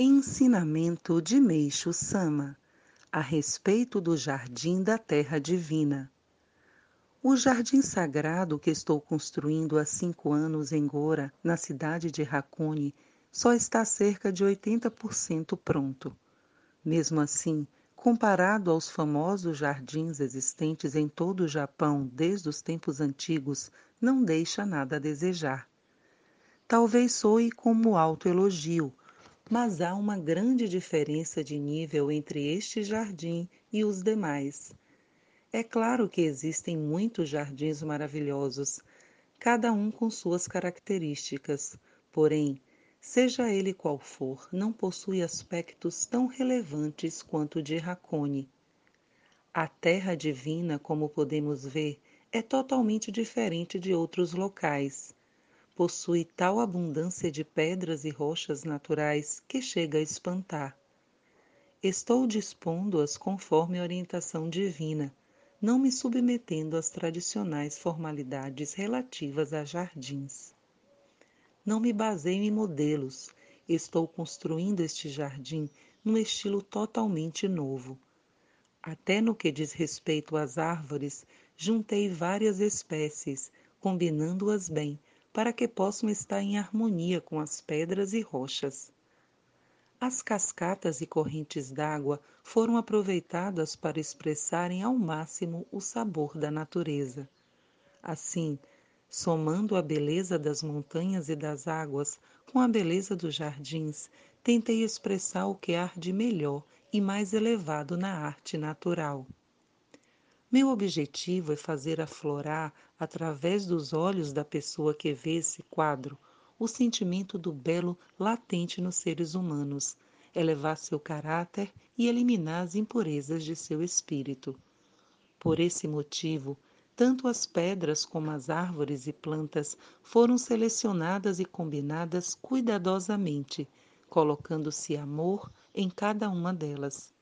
Ensinamento de Meixo Sama a respeito do Jardim da Terra Divina. O jardim sagrado que estou construindo há cinco anos em Gora, na cidade de Hakone, só está cerca de 80% pronto. Mesmo assim, comparado aos famosos jardins existentes em todo o Japão desde os tempos antigos, não deixa nada a desejar. Talvez soe como autoelogio, mas há uma grande diferença de nível entre este jardim e os demais. É claro que existem muitos jardins maravilhosos, cada um com suas características, porém, seja ele qual for, não possui aspectos tão relevantes quanto o de Hakone. A terra divina, como podemos ver, é totalmente diferente de outros locais possui tal abundância de pedras e rochas naturais que chega a espantar. Estou dispondo-as conforme a orientação divina, não me submetendo às tradicionais formalidades relativas a jardins. Não me baseio em modelos, estou construindo este jardim num estilo totalmente novo. Até no que diz respeito às árvores, juntei várias espécies, combinando-as bem, para que possam estar em harmonia com as pedras e rochas. As cascatas e correntes d'água foram aproveitadas para expressarem ao máximo o sabor da natureza. Assim, somando a beleza das montanhas e das águas com a beleza dos jardins, tentei expressar o que há de melhor e mais elevado na arte natural. Meu objetivo é fazer aflorar, através dos olhos da pessoa que vê esse quadro, o sentimento do belo latente nos seres humanos, elevar seu caráter e eliminar as impurezas de seu espírito. Por esse motivo, tanto as pedras como as árvores e plantas foram selecionadas e combinadas cuidadosamente, colocando-se amor em cada uma delas.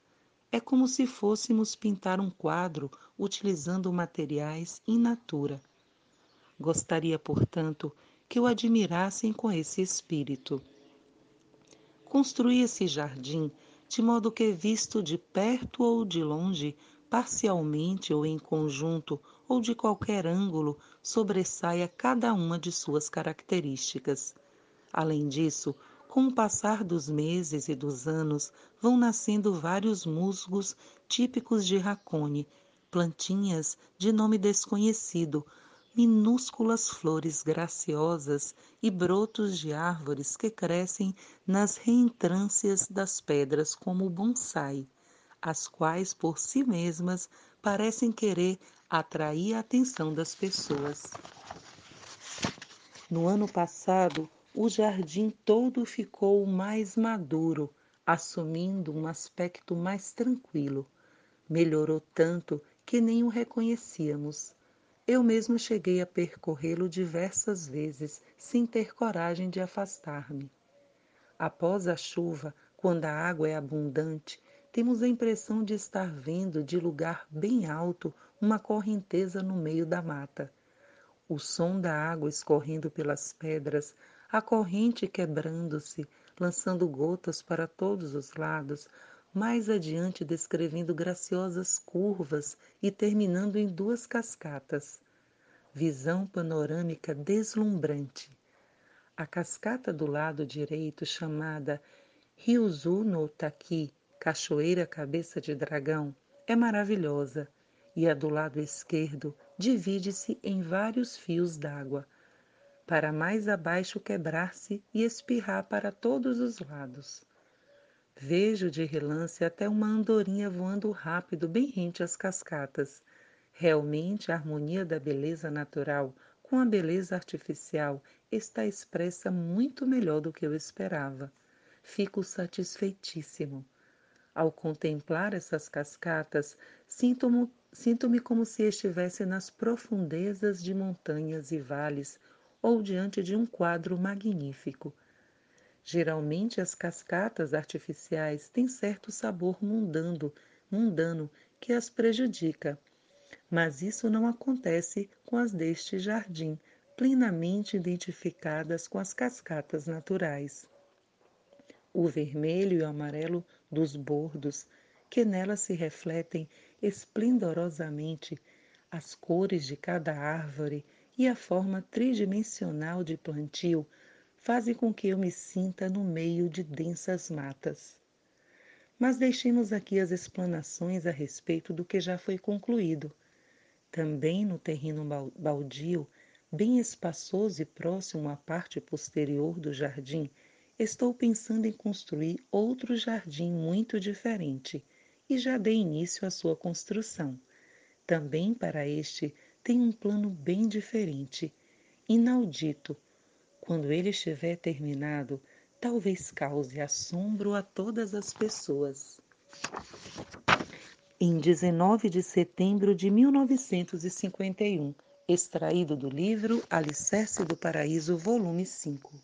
É como se fôssemos pintar um quadro utilizando materiais in natura. Gostaria, portanto, que o admirassem com esse espírito. Construí esse jardim de modo que, visto de perto ou de longe, parcialmente ou em conjunto ou de qualquer ângulo, sobressaia cada uma de suas características. Além disso, com o passar dos meses e dos anos, vão nascendo vários musgos típicos de Racone, plantinhas de nome desconhecido, minúsculas flores graciosas e brotos de árvores que crescem nas reentrâncias das pedras como bonsai, as quais por si mesmas parecem querer atrair a atenção das pessoas. No ano passado, o jardim todo ficou mais maduro, assumindo um aspecto mais tranquilo. Melhorou tanto que nem o reconhecíamos. Eu mesmo cheguei a percorrê-lo diversas vezes, sem ter coragem de afastar-me. Após a chuva, quando a água é abundante, temos a impressão de estar vendo de lugar bem alto uma correnteza no meio da mata. O som da água escorrendo pelas pedras a corrente quebrando-se, lançando gotas para todos os lados, mais adiante descrevendo graciosas curvas e terminando em duas cascatas. Visão panorâmica deslumbrante. A cascata do lado direito, chamada Ryuzu no Taki, Cachoeira Cabeça de Dragão, é maravilhosa, e a do lado esquerdo divide-se em vários fios d'água, para mais abaixo quebrar-se e espirrar para todos os lados. Vejo de relance até uma andorinha voando rápido bem rente às cascatas. Realmente a harmonia da beleza natural com a beleza artificial está expressa muito melhor do que eu esperava. Fico satisfeitíssimo. Ao contemplar essas cascatas, sinto-me sinto como se estivesse nas profundezas de montanhas e vales ou diante de um quadro magnífico. Geralmente as cascatas artificiais têm certo sabor mundano, mundano que as prejudica, mas isso não acontece com as deste jardim, plenamente identificadas com as cascatas naturais. o vermelho e o amarelo dos bordos, que nela se refletem esplendorosamente as cores de cada árvore e a forma tridimensional de plantio fazem com que eu me sinta no meio de densas matas. Mas deixemos aqui as explanações a respeito do que já foi concluído. Também no terreno baldio, bem espaçoso e próximo à parte posterior do jardim, estou pensando em construir outro jardim muito diferente e já dei início à sua construção. Também para este tem um plano bem diferente, inaudito. Quando ele estiver terminado, talvez cause assombro a todas as pessoas. Em 19 de setembro de 1951, extraído do livro Alicerce do Paraíso, volume 5.